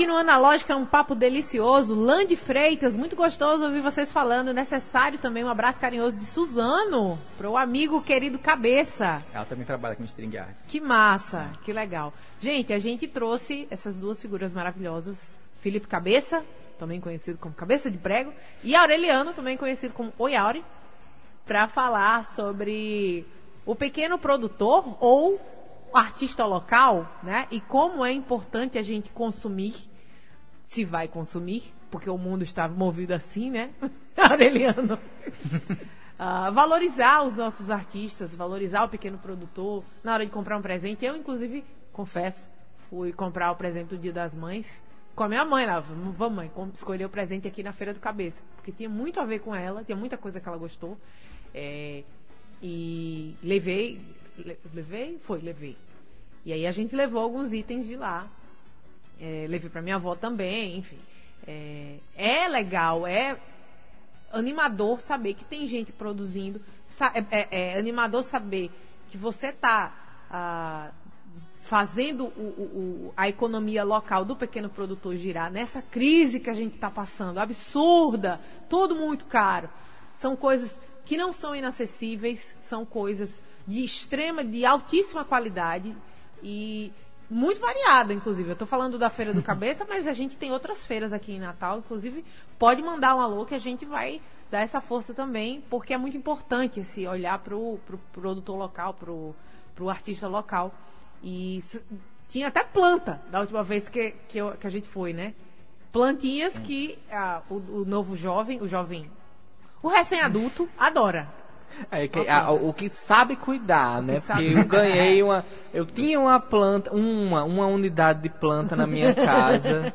Aqui no Analógica é um papo delicioso. Lande Freitas, muito gostoso ouvir vocês falando. Necessário também um abraço carinhoso de Suzano, para o amigo querido Cabeça. Ela também trabalha com string art. Que massa, que legal. Gente, a gente trouxe essas duas figuras maravilhosas, Felipe Cabeça também conhecido como Cabeça de Prego, e Aureliano, também conhecido como Oi Aure, para falar sobre o pequeno produtor ou artista local, né? E como é importante a gente consumir, se vai consumir, porque o mundo está movido assim, né? Aureliano. Uh, valorizar os nossos artistas, valorizar o pequeno produtor na hora de comprar um presente. Eu, inclusive, confesso, fui comprar o presente do Dia das Mães com a minha mãe lá. Vamos, mãe, escolher o presente aqui na Feira do Cabeça. Porque tinha muito a ver com ela, tinha muita coisa que ela gostou. É, e levei. Levei? Foi, levei. E aí a gente levou alguns itens de lá. É, levei para minha avó também, enfim. É, é legal, é animador saber que tem gente produzindo. É, é, é animador saber que você está ah, fazendo o, o, a economia local do pequeno produtor girar nessa crise que a gente está passando, absurda, tudo muito caro. São coisas que não são inacessíveis, são coisas de extrema, de altíssima qualidade e muito variada, inclusive. Eu estou falando da Feira do Cabeça, mas a gente tem outras feiras aqui em Natal. Inclusive, pode mandar um alô que a gente vai dar essa força também, porque é muito importante esse olhar para o pro produtor local, para o artista local. E tinha até planta da última vez que, que, eu, que a gente foi, né? Plantinhas que ah, o, o novo jovem, o jovem, o recém-adulto adora. É, que, a, o que sabe cuidar, né? Porque eu ganhei uma. Eu tinha uma planta, uma, uma unidade de planta na minha casa.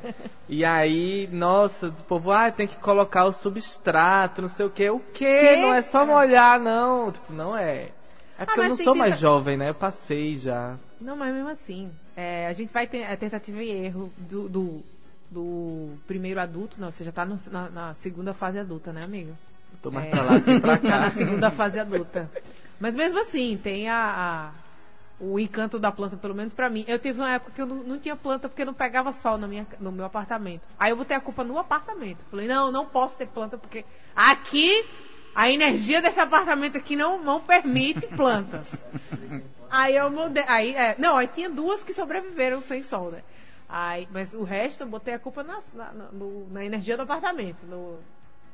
e aí, nossa, o povo, ah, tem que colocar o substrato, não sei o quê. O quê? Que? Não é só molhar, não. Tipo, não é. É porque ah, eu não sou mais jovem, né? Eu passei já. Não, mas mesmo assim. É, a gente vai ter a tentativa e erro do, do, do primeiro adulto. Não, você já tá no, na, na segunda fase adulta, né, amigo? Tô mais é, pra lá que pra cá. Tá na segunda fase adulta. Mas mesmo assim, tem a, a o encanto da planta, pelo menos para mim. Eu tive uma época que eu não, não, tinha planta porque não pegava sol na minha, no meu apartamento. Aí eu botei a culpa no apartamento. Falei, não, não posso ter planta porque aqui a energia desse apartamento aqui não, não permite plantas. aí eu mudei. Aí, é, não, aí tinha duas que sobreviveram sem sol, né? Aí, mas o resto eu botei a culpa na, na, no, na energia do apartamento. No,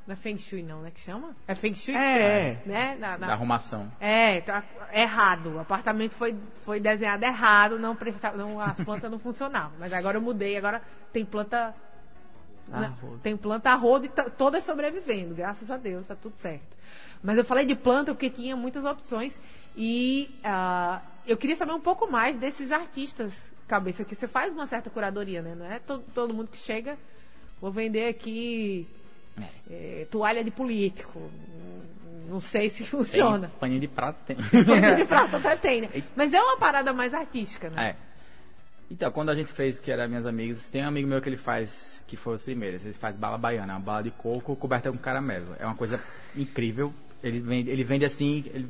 não é Feng Shui, não, né? Que chama? É Feng Shui? É. Né? Na, na... Da arrumação. É, tá errado. O apartamento foi, foi desenhado errado, não, não, as plantas não funcionavam. Mas agora eu mudei, agora tem planta. Não, tem planta a rodo e todas sobrevivendo, graças a Deus, tá tudo certo. Mas eu falei de planta porque tinha muitas opções e uh, eu queria saber um pouco mais desses artistas, cabeça, que você faz uma certa curadoria, né? Não é todo, todo mundo que chega, vou vender aqui é, toalha de político. Não sei se funciona. Tem, paninho de prata tem. paninho de prata até tem, né? Mas é uma parada mais artística, né? É. Então, quando a gente fez, que era minhas amigas, tem um amigo meu que ele faz, que foi os primeiros, ele faz bala baiana, uma bala de coco coberta com caramelo. É uma coisa incrível. Ele vende, ele vende assim, ele,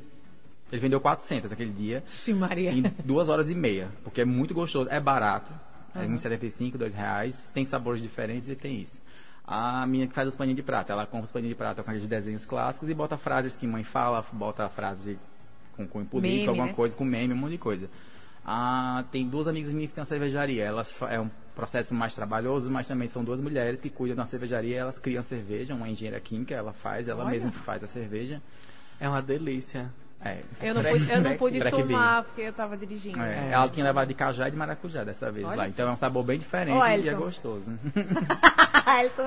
ele vendeu 400 aquele dia. Sim, Maria. Em duas horas e meia, porque é muito gostoso, é barato. Uhum. É 1,75, 2 reais, tem sabores diferentes e tem isso a minha que faz os paninhos de prata. Ela compra os paninhos de prata com aqueles desenhos clássicos e bota frases que mãe fala, bota a frase com cunho político, alguma né? coisa, com meme, um monte de coisa. Ah, tem duas amigas minhas que têm uma cervejaria. Elas é um processo mais trabalhoso, mas também são duas mulheres que cuidam da cervejaria. Elas criam cerveja, uma engenheira química, ela faz, ela Olha. mesma faz a cerveja. É uma delícia. É. Eu não pude, eu não pude tomar porque eu estava dirigindo. É, é. Ela tinha levado de cajá e de maracujá dessa vez Olha lá. Então é um sabor bem diferente e é gostoso.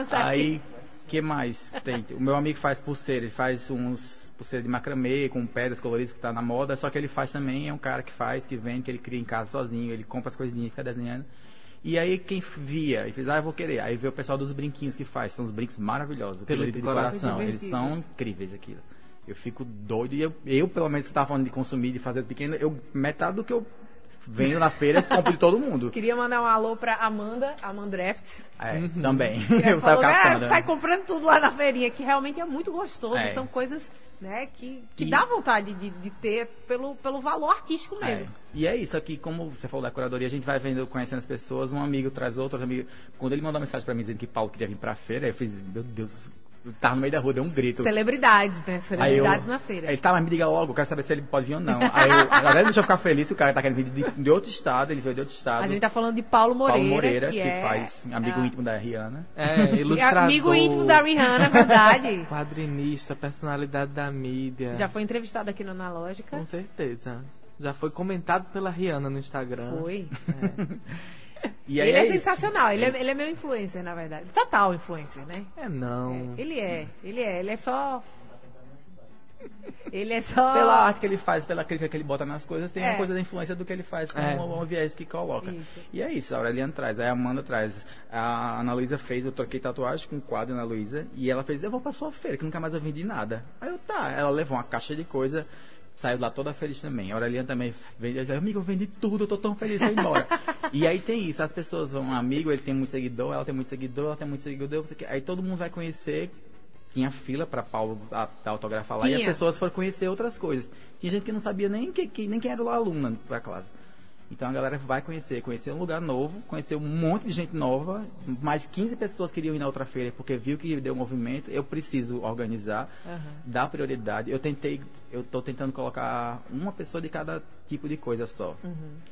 tá Aí, que mais tem? O meu amigo faz pulseira, ele faz uns pulseiras de macramê com pedras coloridas que está na moda, só que ele faz também, é um cara que faz, que vende, que ele cria em casa sozinho, ele compra as coisinhas e fica desenhando. E aí quem via e fez, ah, eu vou querer. Aí vê o pessoal dos brinquinhos que faz, são os brincos maravilhosos, pelo de coração, eles são incríveis aquilo. Eu fico doido e eu, eu pelo menos, que estava falando de consumir, de fazer pequeno, eu metade do que eu vendo na feira, eu compro de todo mundo. Queria mandar um alô pra Amanda, Amandrafts. É, uhum. também. Eu saio captando. Ah, sai comprando tudo lá na feirinha, que realmente é muito gostoso. É. São coisas né, que, que e... dá vontade de, de ter pelo, pelo valor artístico é. mesmo. É. E é isso aqui, como você falou da curadoria, a gente vai vendo, conhecendo as pessoas, um amigo traz outro, outro amigo. Quando ele mandou uma mensagem para mim dizendo que Paulo queria vir pra feira, eu fiz, meu Deus, tava no meio da rua, deu um grito. Celebridades, né? Aí eu- Celebridades na feira. Ele tá, mas me diga logo, eu quero saber se ele pode vir ou não. Aí eu, agora deixa eu ficar feliz, o cara tá querendo vir de, de outro estado, ele veio de outro estado. A gente tá falando de Paulo Moreira, Paulo Moreira, que, que, é faz amigo ah, íntimo da Rihanna. É, e ilustrador. amigo íntimo da Rihanna, é verdade. Quadrinista, personalidade da mídia. Já foi entrevistado aqui no Analógica. Com certeza. Já foi comentado pela Rihanna no Instagram. Foi. E aí ele é, isso. sensacional, ele é, ele é meu influencer, na verdade. Total influencer, né? É não. Ele é, ele é, ele é só. Ele é só. Pela arte que ele faz, pela crítica que ele bota nas coisas, tem É. a coisa da influência do que ele faz, com É. o, o viés que coloca. Isso. E é isso, a Aureliana traz, aí a Amanda traz. A Ana Luísa fez, eu troquei tatuagem com o quadro Ana Luísa, e ela fez, eu vou pra sua feira, que nunca mais eu vendi nada. Aí eu, tá, ela levou uma caixa de coisa, saiu lá toda feliz também. A Aureliana também vende, diz, amigo, eu vendi tudo, eu tô tão feliz, vou embora. e aí tem isso, as pessoas vão, um amigo, ele tem muito seguidor, ela tem muito seguidor, ela tem muito seguidor, aí todo mundo vai conhecer tinha fila para Paulo a- dar autografar lá e as Tinha. pessoas foram conhecer outras coisas. Tinha gente que não sabia nem, que, que- nem quem era o aluno para classe. Então a galera vai conhecer, conhecer um lugar novo, conhecer um monte de gente nova, mais 15 pessoas queriam ir na outra feira porque viu que deu movimento, eu preciso organizar, dar prioridade. Eu tentei, eu tô tentando colocar uma pessoa de cada tipo de coisa só.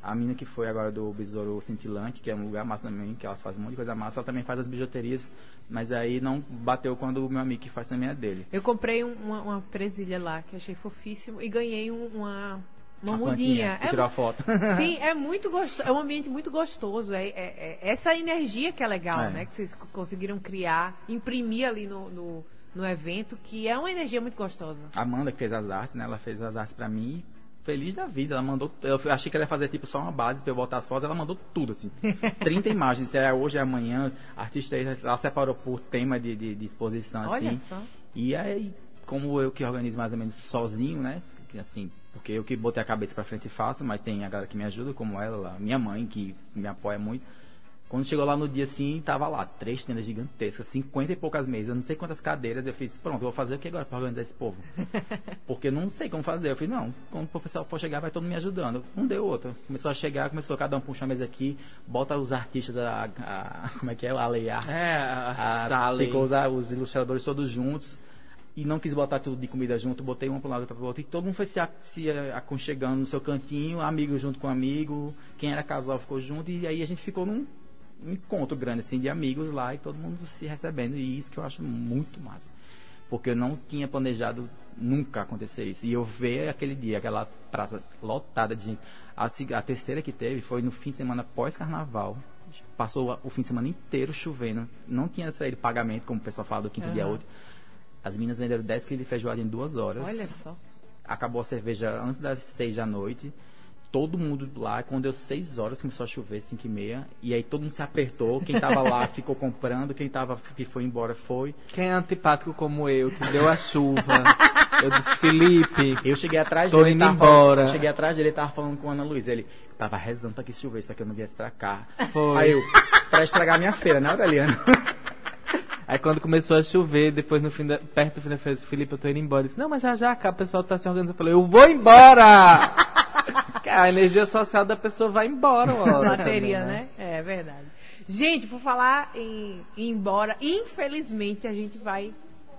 A mina que foi agora do Besouro Cintilante, que é um lugar massa também, que elas fazem um monte de coisa massa, ela também faz as bijuterias, mas aí não bateu quando o meu amigo que faz também é dele. Eu comprei um- uma, uma presilha lá, que achei fofíssimo, e ganhei um- uma, uma mudinha. que tirou a foto. Sim, é muito gostoso, é um ambiente muito gostoso. É, é- é essa energia que é legal, É. né? Que vocês co- conseguiram criar, imprimir ali no, no, no evento, que é uma energia muito gostosa. A Amanda que fez as artes, né? Ela fez as artes pra mim. Feliz da vida, ela mandou. Eu achei que ela ia fazer tipo só uma base pra eu botar as fotos, ela mandou tudo, assim. 30 imagens, se é hoje, é amanhã. Artista ela separou por tema de, de, de exposição, assim. Olha só. E aí, como eu que organizo mais ou menos sozinho, né? Assim, porque eu que botei a cabeça pra frente e faço, mas tem a galera que me ajuda, como ela, minha mãe, que me apoia muito. Quando chegou lá no dia assim, tava lá, três tendas gigantescas, 50 e poucas mesas, não sei quantas cadeiras. Eu fiz, pronto, eu vou fazer o que agora pra organizar esse povo? Porque eu não sei como fazer. Eu fiz, não, quando o pessoal for chegar, vai todo mundo me ajudando. Um deu outro. Começou a chegar, começou cada um puxa a mesa aqui, bota os artistas da. a- como é que é? A Lei Arte. É, a Ah, Sally. ficou os, os ilustradores todos juntos e não quis botar tudo de comida junto, botei uma para lado, outra para outro e todo mundo foi se, a- se aconchegando no seu cantinho, amigo junto com amigo, quem era casal ficou junto e aí a gente ficou num um encontro grande assim de amigos lá e todo mundo se recebendo e isso que eu acho muito massa. Porque eu não tinha planejado nunca acontecer isso. E eu ver aquele dia, aquela praça lotada de gente. A, a terceira que teve foi no fim de semana pós-carnaval. Passou o fim de semana inteiro chovendo. Não tinha saído pagamento, como o pessoal fala do quinto dia Aham. útil. As meninas venderam 10 quilos de feijoada em duas horas. Olha só. Acabou a cerveja antes das 6 da noite. Todo mundo lá, quando deu 6 horas, começou a chover, 5 e meia. E aí todo mundo se apertou. Quem tava lá ficou comprando. Quem tava, que foi embora foi. Quem é antipático como eu, que deu a chuva. eu disse, Felipe, Eu cheguei atrás Tô dele. indo embora. Falando, eu cheguei atrás dele e tava falando com a Ana Luísa. Ele tava rezando pra que chovesse, pra que eu não viesse pra cá. Foi. Aí eu, pra estragar minha feira, né, Aureliano? Aí quando começou a chover, depois no fim da, perto do fim da festa, Felipe, eu tô indo embora. Eu disse, não, mas já já, cá, o pessoal tá se organizando. Eu falei, eu vou embora! Cara, a energia social da pessoa vai embora, uma hora Bateria, também, né? É verdade. Gente, por falar em ir embora, infelizmente a gente vai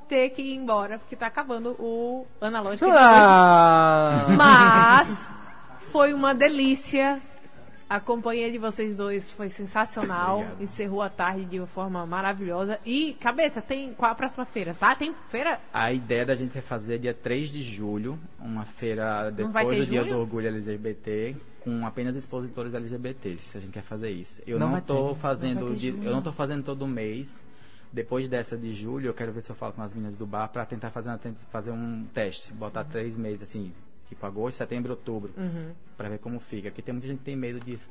ter que ir embora, porque tá acabando o analógico. Ah, Mas foi uma delícia. A companhia de vocês dois foi sensacional. Obrigado. Encerrou a tarde de uma forma maravilhosa. E, cabeça, tem qual a próxima feira, tá? Tem feira? A ideia da gente é fazer dia 3 de julho, uma feira Não depois do Dia junho? do Orgulho LGBT, com apenas expositores LGBTs. A gente quer fazer isso. Eu Não não, vai tô ter. Não fazendo, de- junho. eu não tô fazendo todo mês. Depois dessa de julho, eu quero ver se eu falo com as meninas do bar para tentar fazer, uma- fazer um teste, botar três meses assim, tipo agosto, setembro, outubro, Uhum. Pra ver como fica. Porque tem muita gente que tem medo disso.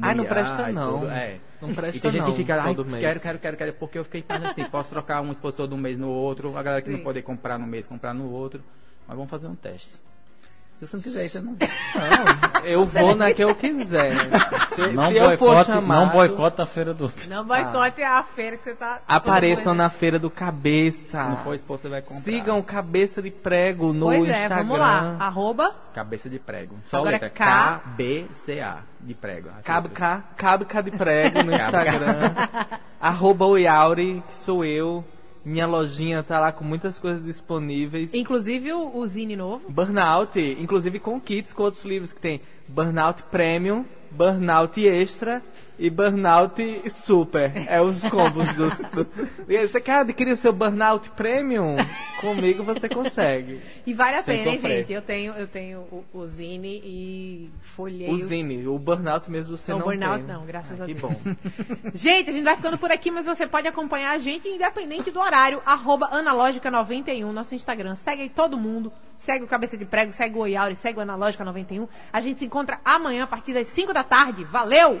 Ai, não presta não. tudo, É. Não presta E tem gente não, que fica, ai, todo mês." quero, quero, quero, quero, porque eu fiquei pensando assim, posso trocar um expositor de um mês no outro, a galera que Sim. não poder comprar no mês, comprar no outro, mas vamos fazer um teste. Se você não quiser isso, eu não... eu vou na que eu quiser. Se, Não se eu for boicote, chamado, não boicota a feira do. Não boicote a feira que você tá. apareçam na feira do Cabeça. Se não for expor, você vai comprar. Sigam Cabeça de Prego no Pois é, Instagram. vamos lá. Arroba. Cabeça de prego. Só Agora letra. K- K-B-C-A. De prego. Assim, Cabe cá, cabe cá de prego no. Instagram. Arroba o Yauri, que sou eu. Minha lojinha tá lá com muitas coisas disponíveis. Inclusive o, o Zine novo. Burnout, inclusive com kits com outros livros que tem Burnout Premium, Burnout Extra e Burnout Super. É os combos dos. Do... Você quer adquirir o seu Burnout Premium? Comigo você consegue. E vale a Sem pena, hein, gente? Eu tenho, eu tenho o, o Zine e folhei. O Zine, o Burnout mesmo você Não, não burnout tem. não, graças Ah, a que Deus. bom. Gente, a gente vai ficando por aqui, mas você pode acompanhar a gente independente do horário, arroba analógica91, nosso Instagram. Segue aí todo mundo, segue o Cabeça de Prego, segue o Oiauri, segue o Analógica91. A gente se encontra amanhã a partir das 5 da tarde. Valeu!